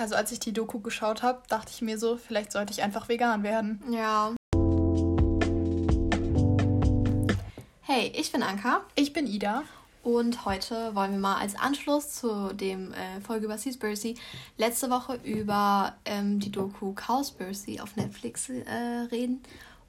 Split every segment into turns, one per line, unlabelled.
Also als ich die Doku geschaut habe, dachte ich mir so, vielleicht sollte ich einfach vegan werden.
Ja. Hey, ich bin Anka.
Ich bin Ida.
Und heute wollen wir mal als Anschluss zu dem äh, Folge über Seaspiracy letzte Woche über ähm, die Doku Cowspiracy auf Netflix äh, reden.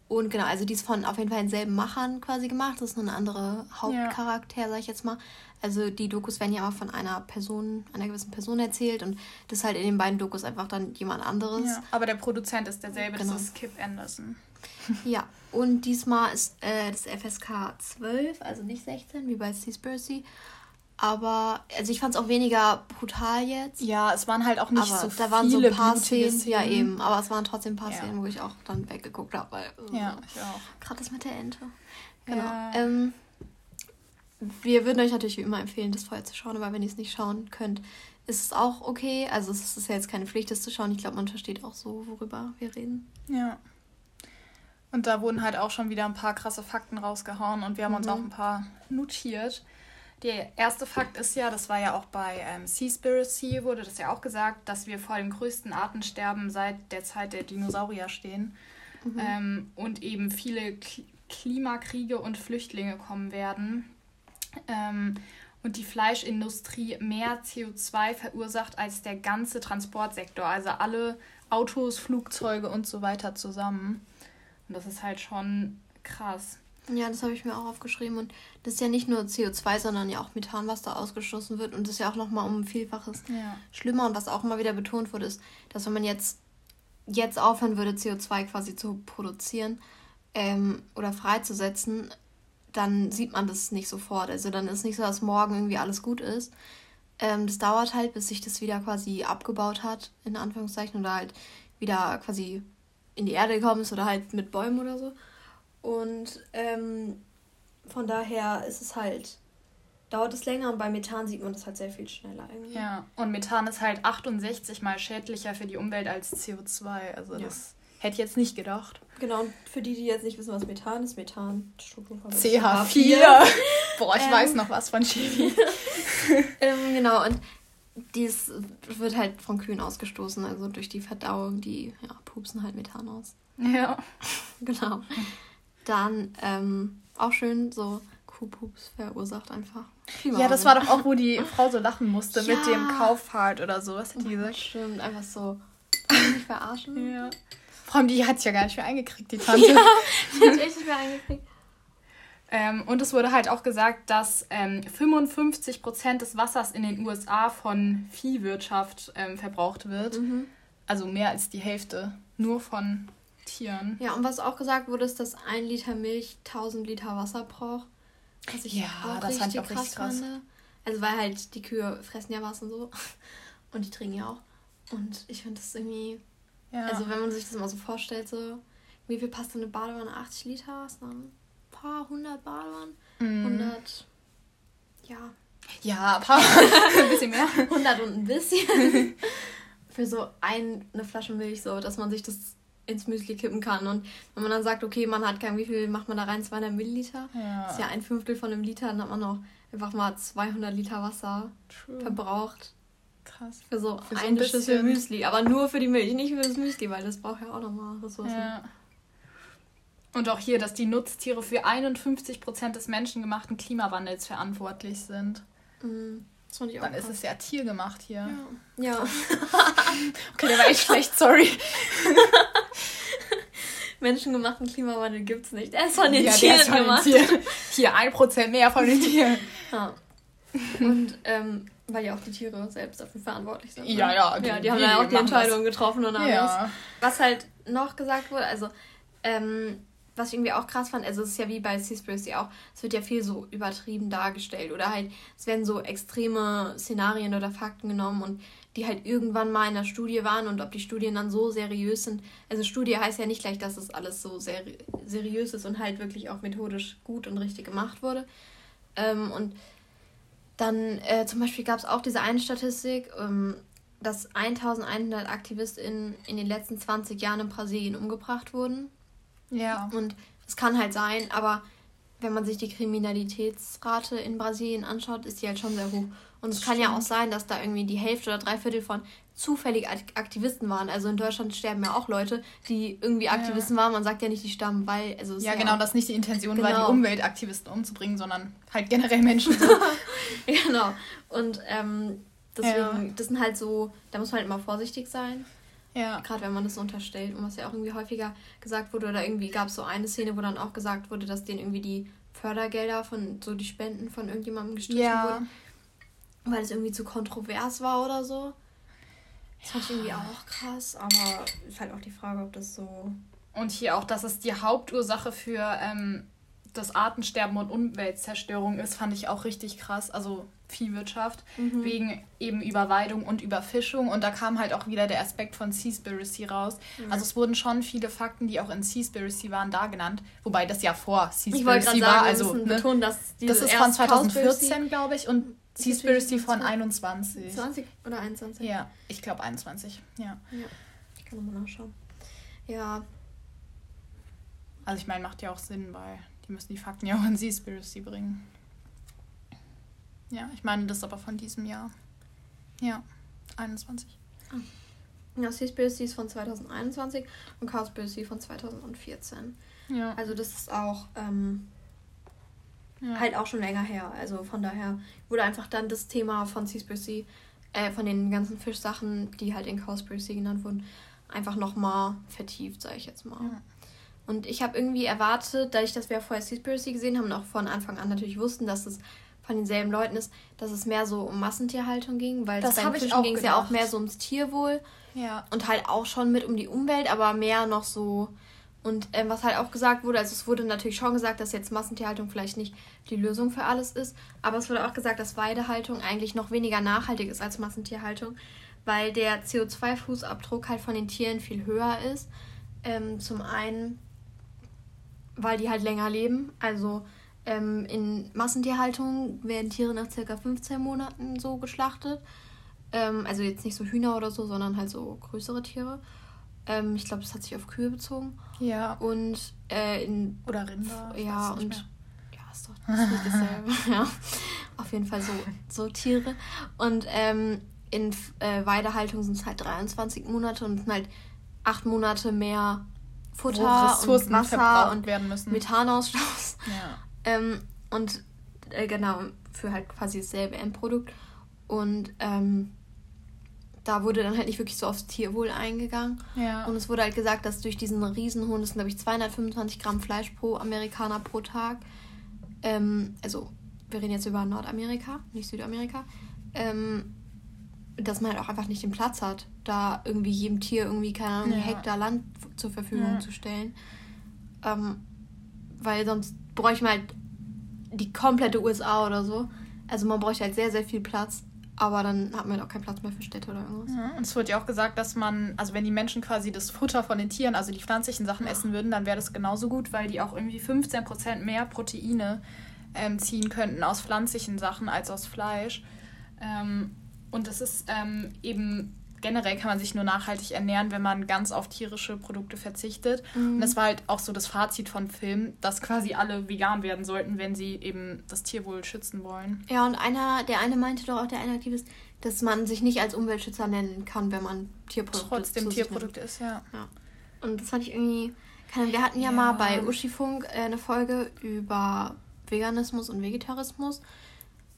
Und genau, also die ist von auf jeden Fall denselben Machern quasi gemacht. Das ist nur ein anderer Hauptcharakter, ja. sag ich jetzt mal. Also die Dokus werden ja immer von einer Person, einer gewissen Person erzählt und das ist halt in den beiden Dokus einfach dann jemand anderes. Ja,
aber der Produzent ist derselbe, genau. das ist Kip Anderson.
Ja, und diesmal ist äh, das FSK 12, also nicht 16, wie bei Seaspiracy. Aber, also ich fand es auch weniger brutal jetzt.
Ja, es waren halt auch nicht aber so da waren so ein
paar Szenen, Szenen, Ja, eben. Aber es waren trotzdem ein paar ja. Szenen, wo ich auch dann weggeguckt habe. Weil, ja, ich auch. Gerade das mit der Ente. Genau. Ja. Ähm, wir würden euch natürlich wie immer empfehlen, das vorher zu schauen, aber wenn ihr es nicht schauen könnt, ist es auch okay. Also es ist ja jetzt keine Pflicht, das zu schauen. Ich glaube, man versteht auch so, worüber wir reden.
Ja. Und da wurden halt auch schon wieder ein paar krasse Fakten rausgehauen und wir haben mhm. uns auch ein paar notiert. Der erste Fakt ist ja, das war ja auch bei ähm, Seaspiracy, wurde das ja auch gesagt, dass wir vor dem größten Artensterben seit der Zeit der Dinosaurier stehen. Mhm. Ähm, und eben viele K Klimakriege und Flüchtlinge kommen werden. Ähm, und die Fleischindustrie mehr CO2 verursacht als der ganze Transportsektor, also alle Autos, Flugzeuge und so weiter zusammen. Und das ist halt schon krass.
Ja, das habe ich mir auch aufgeschrieben. Und das ist ja nicht nur CO2, sondern ja auch Methan, was da ausgestoßen wird. Und das ist ja auch nochmal um ein Vielfaches ja. schlimmer. Und was auch immer wieder betont wurde, ist, dass wenn man jetzt, jetzt aufhören würde, CO2 quasi zu produzieren ähm, oder freizusetzen, dann sieht man das nicht sofort. Also dann ist nicht so, dass morgen irgendwie alles gut ist. Ähm, das dauert halt, bis sich das wieder quasi abgebaut hat, in Anführungszeichen, oder halt wieder quasi in die Erde gekommen ist oder halt mit Bäumen oder so. Und ähm, von daher ist es halt, dauert es länger und bei Methan sieht man das halt sehr viel schneller irgendwie.
Ja, und Methan ist halt 68 mal schädlicher für die Umwelt als CO2. Also ja. das hätte ich jetzt nicht gedacht.
Genau, und für die, die jetzt nicht wissen, was Methan ist, Methan,
CH4. Boah, ich ähm, weiß noch was von Chemie.
ähm, genau, und dies wird halt von Kühen ausgestoßen, also durch die Verdauung, die ja, pupsen halt Methan aus. Ja. genau. Dann ähm, auch schön so Kuhpups verursacht einfach.
Ja, das war doch auch, wo die Frau so lachen musste ja. mit dem Kauffahrt oder so. Was hat die gesagt?
Stimmt, einfach so. Nicht verarschen.
Ja. Vor allem, die hat es ja gar nicht mehr eingekriegt, die Tante.
Ja, die hat echt nicht mehr eingekriegt.
Ähm, und es wurde halt auch gesagt, dass ähm, 55% des Wassers in den USA von Viehwirtschaft ähm, verbraucht wird. Mhm. Also mehr als die Hälfte. Nur von Tieren.
Ja, und was auch gesagt wurde, ist, dass ein Liter Milch 1000 Liter Wasser braucht. Was ich ja, auch das fand ich auch krass richtig krass. Fand. Also weil halt die Kühe fressen ja was und so. Und die trinken ja auch. Und ich finde das irgendwie. Ja. Also wenn man sich das mal so vorstellt, so, wie viel passt eine Badewanne? 80 Liter? Was dann? Ein paar hundert Badewannen? Mm. 100. Ja.
Ja, ein paar. ein bisschen mehr.
100 und ein bisschen. Für so ein, eine Flasche Milch, so, dass man sich das ins Müsli kippen kann. Und wenn man dann sagt, okay, man hat kein, wie viel macht man da rein? 200 Milliliter? Ja. Das ist ja ein Fünftel von einem Liter, dann hat man noch einfach mal 200 Liter Wasser True. verbraucht. Krass. Für so für eine so ein Schüssel Müsli. Aber nur für die Milch, nicht für das Müsli, weil das braucht ja auch nochmal Ressourcen. Ja.
Und auch hier, dass die Nutztiere für 51% des menschengemachten Klimawandels verantwortlich sind. Mhm. Dann ist es ja tiergemacht hier. Ja. ja. okay, der war echt schlecht, sorry.
Menschengemachten Klimawandel gibt es nicht. Er ist von den ja, Tieren von gemacht.
Den Tieren. Hier ein Prozent mehr von den Tieren.
Ja. Und ähm, weil ja auch die Tiere selbst dafür verantwortlich sind. Ja,
ne? ja.
Die, ja, die, die haben ja auch die Entscheidung das. getroffen und alles. Ja. Was halt noch gesagt wurde, also ähm, was ich irgendwie auch krass fand, also es ist ja wie bei Seaspiracy auch, es wird ja viel so übertrieben dargestellt oder halt, es werden so extreme Szenarien oder Fakten genommen und die halt irgendwann mal in der Studie waren und ob die Studien dann so seriös sind. Also Studie heißt ja nicht gleich, dass es alles so seri seriös ist und halt wirklich auch methodisch gut und richtig gemacht wurde. Ähm, und dann äh, zum Beispiel gab es auch diese eine Statistik, ähm, dass 1100 AktivistInnen in den letzten 20 Jahren in Brasilien umgebracht wurden. Ja. Und es kann halt sein, aber wenn man sich die Kriminalitätsrate in Brasilien anschaut, ist die halt schon sehr hoch. Und es kann ja auch sein, dass da irgendwie die Hälfte oder drei Viertel von zufällig Aktivisten waren. Also in Deutschland sterben ja auch Leute, die irgendwie Aktivisten ja. waren. Man sagt ja nicht, die sterben, weil. Also
ja, ja, genau, dass nicht die Intention genau. war, die Umweltaktivisten umzubringen, sondern halt generell Menschen. So.
genau. Und ähm, deswegen, ja. das sind halt so, da muss man halt immer vorsichtig sein. Ja. Gerade wenn man das so unterstellt und was ja auch irgendwie häufiger gesagt wurde, oder irgendwie gab es so eine Szene, wo dann auch gesagt wurde, dass denen irgendwie die Fördergelder von, so die Spenden von irgendjemandem gestrichen ja. wurden. Weil es irgendwie zu kontrovers war oder so. Das fand ich irgendwie auch krass, aber ist halt auch die Frage, ob das so.
Und hier auch, dass es die Hauptursache für ähm, das Artensterben und Umweltzerstörung ist, fand ich auch richtig krass. Also Viehwirtschaft, mhm. wegen eben Überweidung und Überfischung. Und da kam halt auch wieder der Aspekt von Seaspiracy raus. Mhm. Also es wurden schon viele Fakten, die auch in Seaspiracy waren, da genannt. Wobei das ja vor Seaspiracy war. Sagen, also ne, betonen, dass das ist von 2014, glaube ich, und Seaspiracy von 21. 20 oder 21? Ja, ich glaube 21. Ja. ja.
Ich kann nochmal nachschauen. Ja.
Also ich meine, macht ja auch Sinn, weil die müssen die Fakten ja auch in Seaspiracy bringen. Ja, ich meine, das ist aber von diesem Jahr. Ja, 21.
Ah. Ja, Seaspiracy ist von 2021 und Cowspiracy von 2014. Ja. Also das ist auch ähm, ja. Halt auch schon länger her. Also von daher wurde einfach dann das Thema von Seaspiracy, äh, von den ganzen Fischsachen, die halt in Cowspiracy genannt wurden, einfach nochmal vertieft, sage ich jetzt mal. Ja. Und ich habe irgendwie erwartet, dadurch, dass wir ja vorher Seaspiracy gesehen haben und auch von Anfang an natürlich wussten, dass es von denselben Leuten ist, dass es mehr so um Massentierhaltung ging, weil das bei Fischen ging es ja auch mehr so ums Tierwohl. Ja. Und halt auch schon mit um die Umwelt, aber mehr noch so und ähm, was halt auch gesagt wurde, also es wurde natürlich schon gesagt, dass jetzt Massentierhaltung vielleicht nicht die Lösung für alles ist, aber es wurde auch gesagt, dass Weidehaltung eigentlich noch weniger nachhaltig ist als Massentierhaltung, weil der CO2-Fußabdruck halt von den Tieren viel höher ist. Ähm, zum einen, weil die halt länger leben, also ähm, in Massentierhaltung werden Tiere nach circa 15 Monaten so geschlachtet. Ähm, also jetzt nicht so Hühner oder so, sondern halt so größere Tiere. Ähm, ich glaube, das hat sich auf Kühe bezogen. Ja. Und äh, in. Oder Rinder. Ja, und. Mehr. Ja, ist doch das ist dasselbe. ja. Auf jeden Fall so, so Tiere. Und ähm, in äh, Weidehaltung sind es halt 23 Monate und halt acht Monate mehr Futter und Wasser und Methanausstoß. Ja. Ähm, und äh, genau, für halt quasi dasselbe Endprodukt. Und ähm, da wurde dann halt nicht wirklich so aufs Tierwohl eingegangen. Ja. Und es wurde halt gesagt, dass durch diesen Riesenhund, das sind glaube ich 225 Gramm Fleisch pro Amerikaner pro Tag, ähm, also wir reden jetzt über Nordamerika, nicht Südamerika, ähm, dass man halt auch einfach nicht den Platz hat, da irgendwie jedem Tier irgendwie, keine Ahnung, ja. Hektar Land zur Verfügung ja. zu stellen. Ähm, weil sonst bräuchte man halt die komplette USA oder so. Also man bräuchte halt sehr, sehr viel Platz. Aber dann hat man halt auch keinen Platz mehr für Städte oder irgendwas.
Ja, und es wird ja auch gesagt, dass man, also wenn die Menschen quasi das Futter von den Tieren, also die pflanzlichen Sachen ja. essen würden, dann wäre das genauso gut, weil die auch irgendwie 15% mehr Proteine ähm, ziehen könnten aus pflanzlichen Sachen als aus Fleisch. Ähm, und das ist ähm, eben generell kann man sich nur nachhaltig ernähren, wenn man ganz auf tierische Produkte verzichtet. Mhm. Und das war halt auch so das Fazit von Film, dass quasi alle vegan werden sollten, wenn sie eben das Tierwohl schützen wollen.
Ja, und einer, der eine meinte doch auch, der eine Aktivist, dass man sich nicht als Umweltschützer nennen kann, wenn man Tierprodukte Trotzdem Tierprodukte ist, ja. ja. Und das fand ich irgendwie. Wir hatten ja, ja. mal bei Uschifunk äh, eine Folge über Veganismus und Vegetarismus.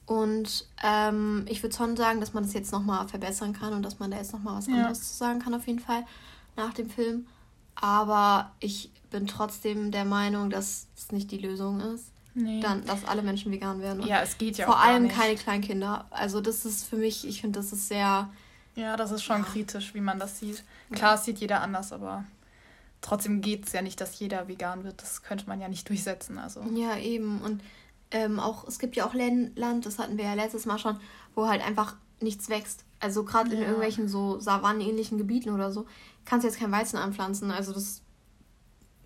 Und ähm, ich würde schon sagen, dass man das jetzt nochmal verbessern kann und dass man da jetzt nochmal was ja. anderes zu sagen kann, auf jeden Fall, nach dem Film. Aber ich bin trotzdem der Meinung, dass es nicht die Lösung ist. Nee. Dann, dass alle Menschen vegan werden. ja, es geht ja Vor auch allem nicht. keine Kleinkinder. Also, das ist für mich, ich finde, das ist sehr.
Ja, das ist schon ja. kritisch, wie man das sieht. Klar, es sieht jeder anders, aber trotzdem geht es ja nicht, dass jeder vegan wird. Das könnte man ja nicht durchsetzen. Also.
Ja, eben. Und ähm, auch, es gibt ja auch Land, das hatten wir ja letztes Mal schon, wo halt einfach nichts wächst. Also gerade ja. in irgendwelchen so savannenähnlichen Gebieten oder so, kannst du jetzt kein Weizen anpflanzen. Also das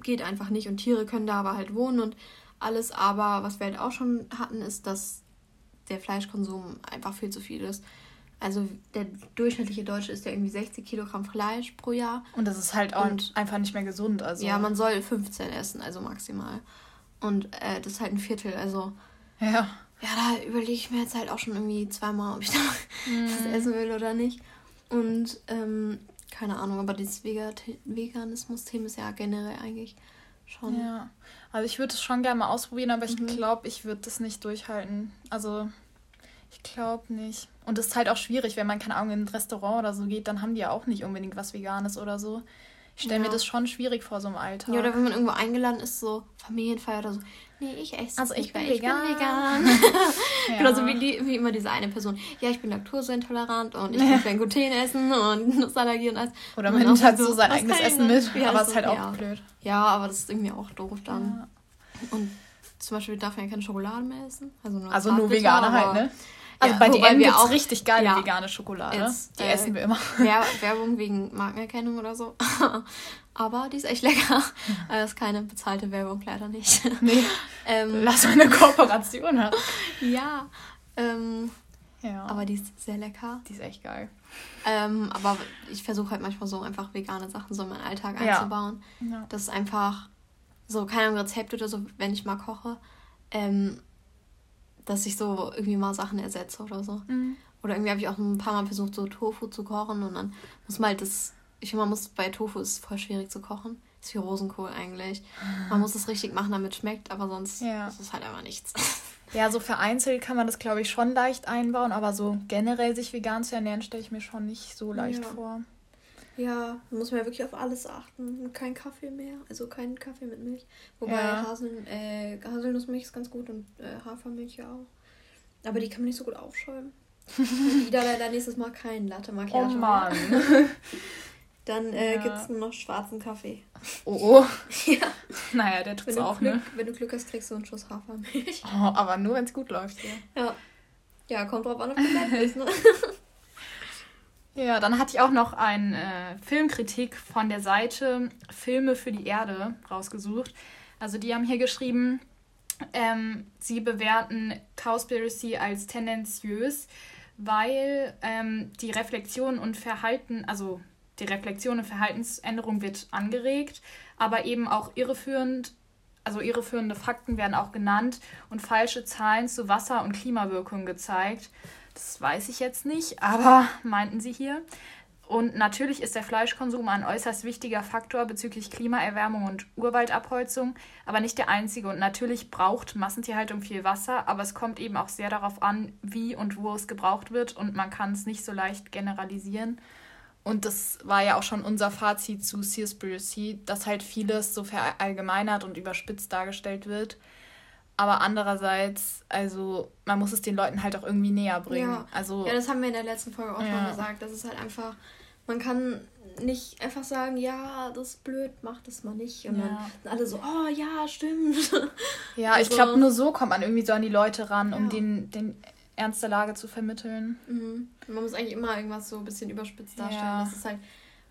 geht einfach nicht. Und Tiere können da aber halt wohnen und alles. Aber was wir halt auch schon hatten, ist, dass der Fleischkonsum einfach viel zu viel ist. Also der durchschnittliche Deutsche isst ja irgendwie 60 Kilogramm Fleisch pro Jahr.
Und das ist halt auch und, einfach nicht mehr gesund.
Also. Ja, man soll 15 essen, also maximal. Und äh, das ist halt ein Viertel, also. Ja. Ja, da überlege ich mir jetzt halt auch schon irgendwie zweimal, ob ich da mm. das essen will oder nicht. Und ähm, keine Ahnung, aber dieses Veganismus-Thema ist ja generell eigentlich schon.
Ja, also ich würde es schon gerne mal ausprobieren, aber ich mhm. glaube, ich würde das nicht durchhalten. Also ich glaube nicht. Und es ist halt auch schwierig, wenn man, keine Ahnung, in ein Restaurant oder so geht, dann haben die ja auch nicht unbedingt was Veganes oder so. Ich stelle ja. mir das schon schwierig vor, so im Alltag.
Ja, oder wenn man irgendwo eingeladen ist, so Familienfeier oder so. Nee, ich esse Also ich bin vegan. Ich bin vegan. ja. Genauso wie, die, wie immer diese eine Person. Ja, ich bin laktoseintolerant und ich kann kein Gluten essen und Nussallergie und alles. Oder man nimmt halt so sein eigenes Essen mit, ja, aber es ist halt auch blöd. Ja, aber das ist irgendwie auch doof dann. Und zum Beispiel darf man ja keine Schokolade mehr essen. Also nur, also nur vegane halt, ne? Also ja, bei DM gibt es richtig geile ja, vegane Schokolade. Jetzt, die äh, essen wir immer. Werbung wegen Markenerkennung oder so. Aber die ist echt lecker. Aber das ist keine bezahlte Werbung, leider nicht. Nee. ähm, Lass mal eine Kooperation haben. ja. Ähm, ja. Aber die ist sehr lecker.
Die ist echt geil.
Ähm, aber ich versuche halt manchmal so einfach vegane Sachen so in meinen Alltag einzubauen. Ja. Das ist einfach so, keine Ahnung, Rezept oder so, wenn ich mal koche. Ähm, dass ich so irgendwie mal Sachen ersetze oder so. Mhm. Oder irgendwie habe ich auch ein paar Mal versucht, so Tofu zu kochen und dann muss man halt das. Ich finde, man muss bei Tofu ist voll schwierig zu kochen. Ist wie Rosenkohl eigentlich. Man muss es richtig machen, damit es schmeckt, aber sonst ja. ist es halt einfach nichts.
Ja, so vereinzelt kann man das, glaube ich, schon leicht einbauen, aber so generell sich vegan zu ernähren, stelle ich mir schon nicht so leicht ja. vor.
Ja, muss man ja wirklich auf alles achten. Kein Kaffee mehr, also kein Kaffee mit Milch. Wobei ja. Hasel, äh, Haselnussmilch ist ganz gut und äh, Hafermilch ja auch. Aber die kann man nicht so gut aufschäumen. Wieder leider nächstes Mal kein Latte Macchiato. Oh Mann. Dann äh, ja. gibt es nur noch schwarzen Kaffee. Oh, oh. ja. Naja, der tut's auch, Glück, ne? Wenn du Glück hast, kriegst du einen Schuss Hafermilch.
Oh, aber nur, wenn es gut läuft, ja.
Ja. Ja, kommt drauf an, ob du bist, ne?
Ja, dann hatte ich auch noch eine äh, Filmkritik von der Seite Filme für die Erde rausgesucht. Also die haben hier geschrieben, ähm, sie bewerten Cowspiracy als tendenziös, weil ähm, die Reflexion und Verhalten, also die Reflexion und Verhaltensänderung wird angeregt, aber eben auch irreführend, also irreführende Fakten werden auch genannt und falsche Zahlen zu Wasser- und Klimawirkung gezeigt. Das weiß ich jetzt nicht, aber meinten sie hier. Und natürlich ist der Fleischkonsum ein äußerst wichtiger Faktor bezüglich Klimaerwärmung und Urwaldabholzung, aber nicht der einzige. Und natürlich braucht Massentierhaltung viel Wasser, aber es kommt eben auch sehr darauf an, wie und wo es gebraucht wird und man kann es nicht so leicht generalisieren. Und das war ja auch schon unser Fazit zu Seaspiracy, dass halt vieles so verallgemeinert und überspitzt dargestellt wird. Aber andererseits, also man muss es den Leuten halt auch irgendwie näher bringen.
Ja,
also,
ja das haben wir in der letzten Folge auch ja. schon gesagt. Das ist halt einfach, man kann nicht einfach sagen, ja, das ist blöd, mach das mal nicht. Und ja. dann alle so, oh ja, stimmt.
Ja, also, ich glaube, nur so kommt man irgendwie so an die Leute ran, um den, den Ernst der Lage zu vermitteln.
Mhm. Man muss eigentlich immer irgendwas so ein bisschen überspitzt darstellen, ja. dass es halt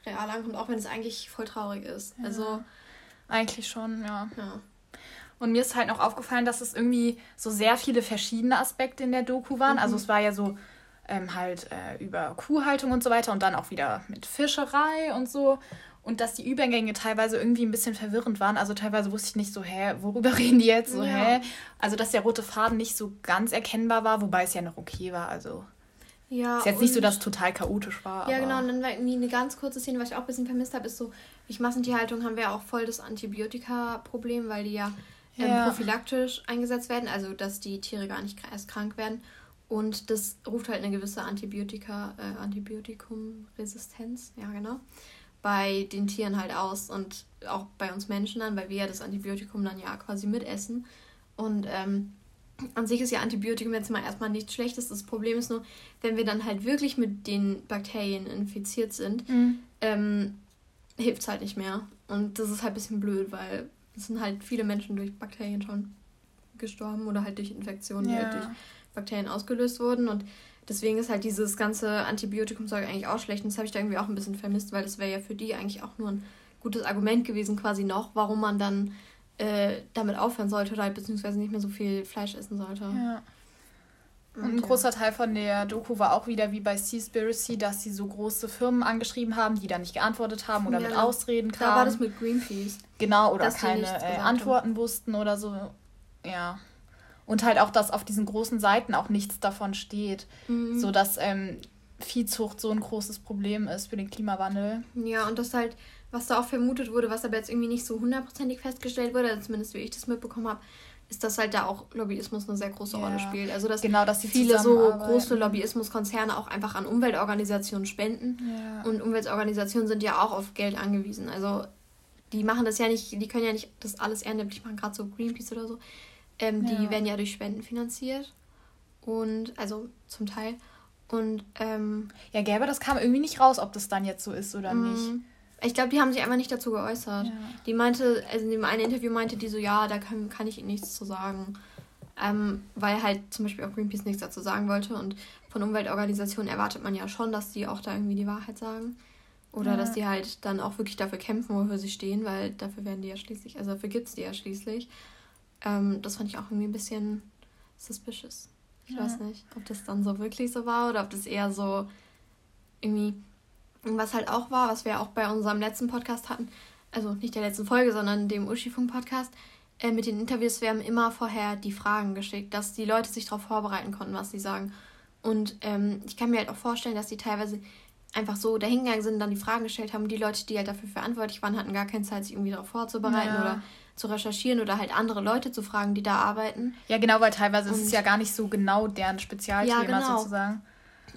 real ankommt, auch wenn es eigentlich voll traurig ist. Also
eigentlich schon, ja. ja. Und mir ist halt noch aufgefallen, dass es irgendwie so sehr viele verschiedene Aspekte in der Doku waren. Also mhm. Also es war ja so ähm, halt äh, über Kuhhaltung und so weiter und dann auch wieder mit Fischerei und so. Und dass die Übergänge teilweise irgendwie ein bisschen verwirrend waren. Also teilweise wusste ich nicht so, hä, worüber reden die jetzt? So, ja. hä? Also dass der rote Faden nicht so ganz erkennbar war, wobei es ja noch okay war. Also ja, ist jetzt nicht so, dass es total chaotisch war.
Ja, genau. Und dann war irgendwie eine ganz kurze Szene, was ich auch ein bisschen vermisst habe, ist so, durch Massentierhaltung haben wir auch voll das Antibiotika-Problem, weil die ja ähm, ja. prophylaktisch eingesetzt werden, also dass die Tiere gar nicht erst krank werden. Und das ruft halt eine gewisse Antibiotika, äh, Antibiotikumresistenz, ja genau, bei den Tieren halt aus und auch bei uns Menschen dann, weil wir ja das Antibiotikum dann ja quasi mitessen. Und ähm, an sich ist ja Antibiotikum jetzt mal erstmal nichts Schlechtes. Das Problem ist nur, wenn wir dann halt wirklich mit den Bakterien infiziert sind, mhm. ähm, hilft es halt nicht mehr. Und das ist halt ein bisschen blöd, weil es sind halt viele Menschen durch Bakterien schon gestorben oder halt durch Infektionen, ja. die halt durch Bakterien ausgelöst wurden. Und deswegen ist halt dieses ganze Antibiotikumzeug eigentlich auch schlecht. Und das habe ich da irgendwie auch ein bisschen vermisst, weil das wäre ja für die eigentlich auch nur ein gutes Argument gewesen, quasi noch, warum man dann äh, damit aufhören sollte oder halt beziehungsweise nicht mehr so viel Fleisch essen sollte. Ja.
Und ein großer Teil von der Doku war auch wieder wie bei Seaspiracy, dass sie so große Firmen angeschrieben haben, die da nicht geantwortet haben oder ja, mit Ausreden kamen. Da war das mit Greenpeace. Genau, oder keine äh, Antworten haben. wussten oder so. Ja. Und halt auch, dass auf diesen großen Seiten auch nichts davon steht. Mhm. So dass ähm, Viehzucht so ein großes Problem ist für den Klimawandel.
Ja, und das halt, was da auch vermutet wurde, was aber jetzt irgendwie nicht so hundertprozentig festgestellt wurde, also zumindest wie ich das mitbekommen habe, ist, dass halt da auch Lobbyismus eine sehr große Rolle spielt. Also dass, genau, dass viele so große Lobbyismuskonzerne auch einfach an Umweltorganisationen spenden. Ja. Und Umweltorganisationen sind ja auch auf Geld angewiesen. Also die machen das ja nicht, die können ja nicht das alles ehrenamtlich machen, gerade so Greenpeace oder so. Ähm, ja. Die werden ja durch Spenden finanziert. Und also zum Teil. Und ähm,
ja, Gerber, das kam irgendwie nicht raus, ob das dann jetzt so ist oder nicht.
Ich glaube, die haben sich einfach nicht dazu geäußert. Ja. Die meinte, also in dem einen Interview meinte die so, ja, da kann, kann ich ihnen nichts zu sagen. Ähm, weil halt zum Beispiel auch Greenpeace nichts dazu sagen wollte. Und von Umweltorganisationen erwartet man ja schon, dass die auch da irgendwie die Wahrheit sagen. Oder ja. dass die halt dann auch wirklich dafür kämpfen, wofür sie stehen, weil dafür werden die ja schließlich, also dafür gibt es die ja schließlich. Ähm, das fand ich auch irgendwie ein bisschen suspicious. Ich ja. weiß nicht, ob das dann so wirklich so war oder ob das eher so irgendwie und was halt auch war, was wir auch bei unserem letzten Podcast hatten, also nicht der letzten Folge, sondern dem Uschifunk-Podcast, äh, mit den Interviews, wir haben immer vorher die Fragen geschickt, dass die Leute sich darauf vorbereiten konnten, was sie sagen. Und ähm, ich kann mir halt auch vorstellen, dass die teilweise einfach so dahingegangen sind dann die Fragen gestellt haben. Die Leute, die halt dafür verantwortlich waren, hatten gar keine Zeit, sich irgendwie darauf vorzubereiten ja. oder zu recherchieren oder halt andere Leute zu fragen, die da arbeiten.
Ja, genau, weil teilweise und, ist es ja gar nicht so genau deren Spezialthema ja, genau.
sozusagen.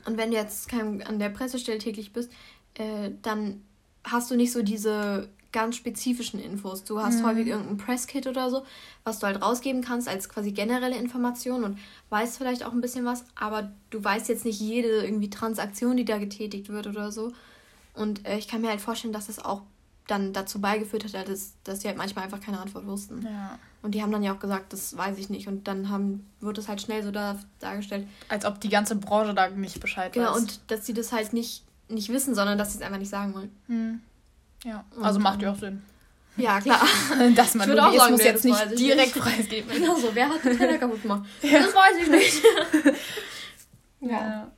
Und wenn du jetzt kein, an der Pressestelle täglich bist, äh, dann hast du nicht so diese ganz spezifischen Infos. Du hast mhm. häufig irgendein Presskit oder so, was du halt rausgeben kannst als quasi generelle Information und weißt vielleicht auch ein bisschen was, aber du weißt jetzt nicht jede irgendwie Transaktion, die da getätigt wird oder so. Und äh, ich kann mir halt vorstellen, dass es auch dann dazu beigeführt hat, dass, dass sie halt manchmal einfach keine Antwort wussten. Ja. Und die haben dann ja auch gesagt, das weiß ich nicht. Und dann haben, wird es halt schnell so da, dargestellt.
Als ob die ganze Branche da nicht Bescheid
genau, weiß. Genau, und dass sie das halt nicht nicht wissen, sondern dass sie es einfach nicht sagen wollen. Hm.
Ja, also macht ja auch Sinn. Ja, klar. dass man Lobbyismus jetzt nicht direkt preisgeben. Genau so, wer hat den Teller kaputt gemacht? Ja. Das weiß ich nicht. ja. ja.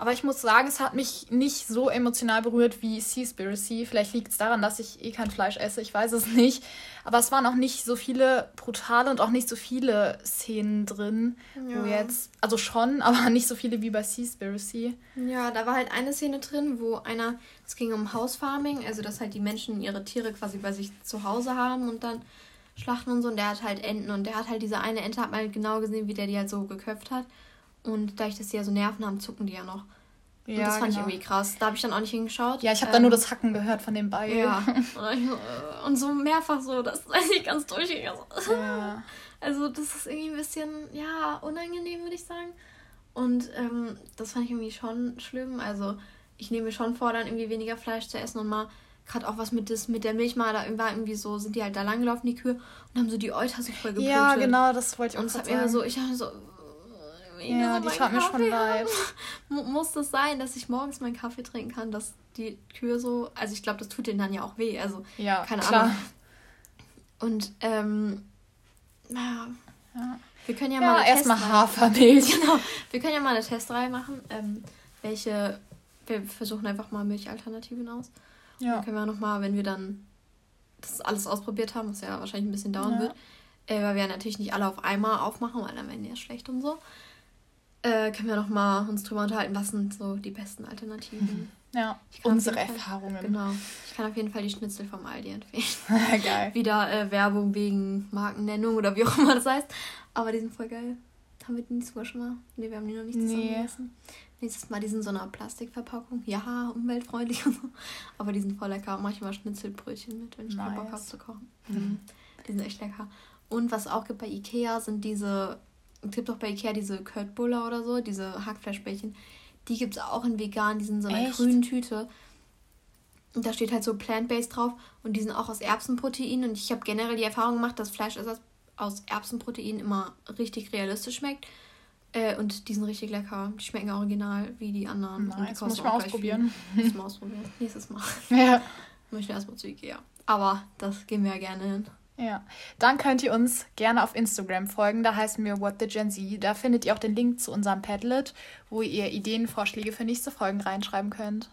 Aber ich muss sagen, es hat mich nicht so emotional berührt wie Seaspiracy. Vielleicht liegt es daran, dass ich eh kein Fleisch esse, ich weiß es nicht. Aber es waren auch nicht so viele brutale und auch nicht so viele Szenen drin, ja. wo jetzt, also schon, aber nicht so viele wie bei Seaspiracy.
Ja, da war halt eine Szene drin, wo einer, es ging um Hausfarming, also dass halt die Menschen ihre Tiere quasi bei sich zu Hause haben und dann schlachten und so. Und der hat halt Enten und der hat halt diese eine Ente, hat mal halt genau gesehen, wie der die halt so geköpft hat. Und dadurch, dass die ja so Nerven haben, zucken die ja noch. Ja, und das fand genau. ich irgendwie krass. Da habe ich dann auch nicht hingeschaut.
Ja, ich habe ähm, da nur das Hacken gehört von dem Beil. Ja.
und so mehrfach so, dass das nicht ganz durchging. Also, ja. also das ist irgendwie ein bisschen, ja, unangenehm, würde ich sagen. Und ähm, das fand ich irgendwie schon schlimm. Also ich nehme mir schon vor, dann irgendwie weniger Fleisch zu essen und mal gerade auch was mit, das, mit der Milch mal, da war irgendwie so, sind die halt da langgelaufen, die Kühe, und haben so die Euter so voll geblutet. Ja, genau, das wollte ich auch und sagen. So, ich habe so, ja, die tat mir schon leid. Muss das sein, dass ich morgens meinen Kaffee trinken kann, dass die Kühe so. Also ich glaube, das tut denen dann ja auch weh. Also ja, keine klar. Ahnung. Und ähm, naja. Ja. Wir können ja, ja mal erstmal Hafermilch. Genau. Wir können ja mal eine Testreihe machen. Ähm, welche. Wir versuchen einfach mal Milchalternativen aus. Ja. Dann können wir nochmal, wenn wir dann das alles ausprobiert haben, was ja wahrscheinlich ein bisschen dauern ja. wird, äh, weil wir natürlich nicht alle auf einmal aufmachen, weil dann werden die ja schlecht und so äh, können wir noch mal uns drüber unterhalten, was sind so die besten Alternativen. Ja, unsere Erfahrungen. Genau. Ich kann auf jeden Fall die Schnitzel vom Aldi empfehlen. geil. Wieder äh, Werbung wegen Markennennung oder wie auch immer das heißt. Aber die sind voll geil. Haben wir die sogar schon mal? Ne, wir haben die noch nicht zusammen nee. gegessen. Nächstes Mal, die sind so einer Plastikverpackung. Ja, umweltfreundlich und so. Aber die sind voll lecker. Mache ich mal Schnitzelbrötchen mit, wenn ich nice. Bock habe zu kochen. Mhm. Die sind echt lecker. Und was auch gibt bei Ikea sind diese es gibt auch bei Ikea diese Köttbullar oder so, diese Hackfleischbällchen. Die gibt es auch in vegan, die sind in so einer Echt? grünen Tüte. Und da steht halt so Plant-Based drauf und die sind auch aus Erbsenprotein. Und ich habe generell die Erfahrung gemacht, dass Fleischersatz aus Erbsenprotein immer richtig realistisch schmeckt. Äh, und die sind richtig lecker. Die schmecken original wie die anderen. Und die muss ich mal ausprobieren. Muss mal ausprobieren. Nächstes Mal. Ja. Möchte erstmal zu Ikea. Aber das gehen wir ja gerne hin.
Ja, dann könnt ihr uns gerne auf Instagram folgen. Da heißen wir What the Gen Z. Da findet ihr auch den Link zu unserem Padlet, wo ihr Ideen, Vorschläge für nächste Folgen reinschreiben könnt.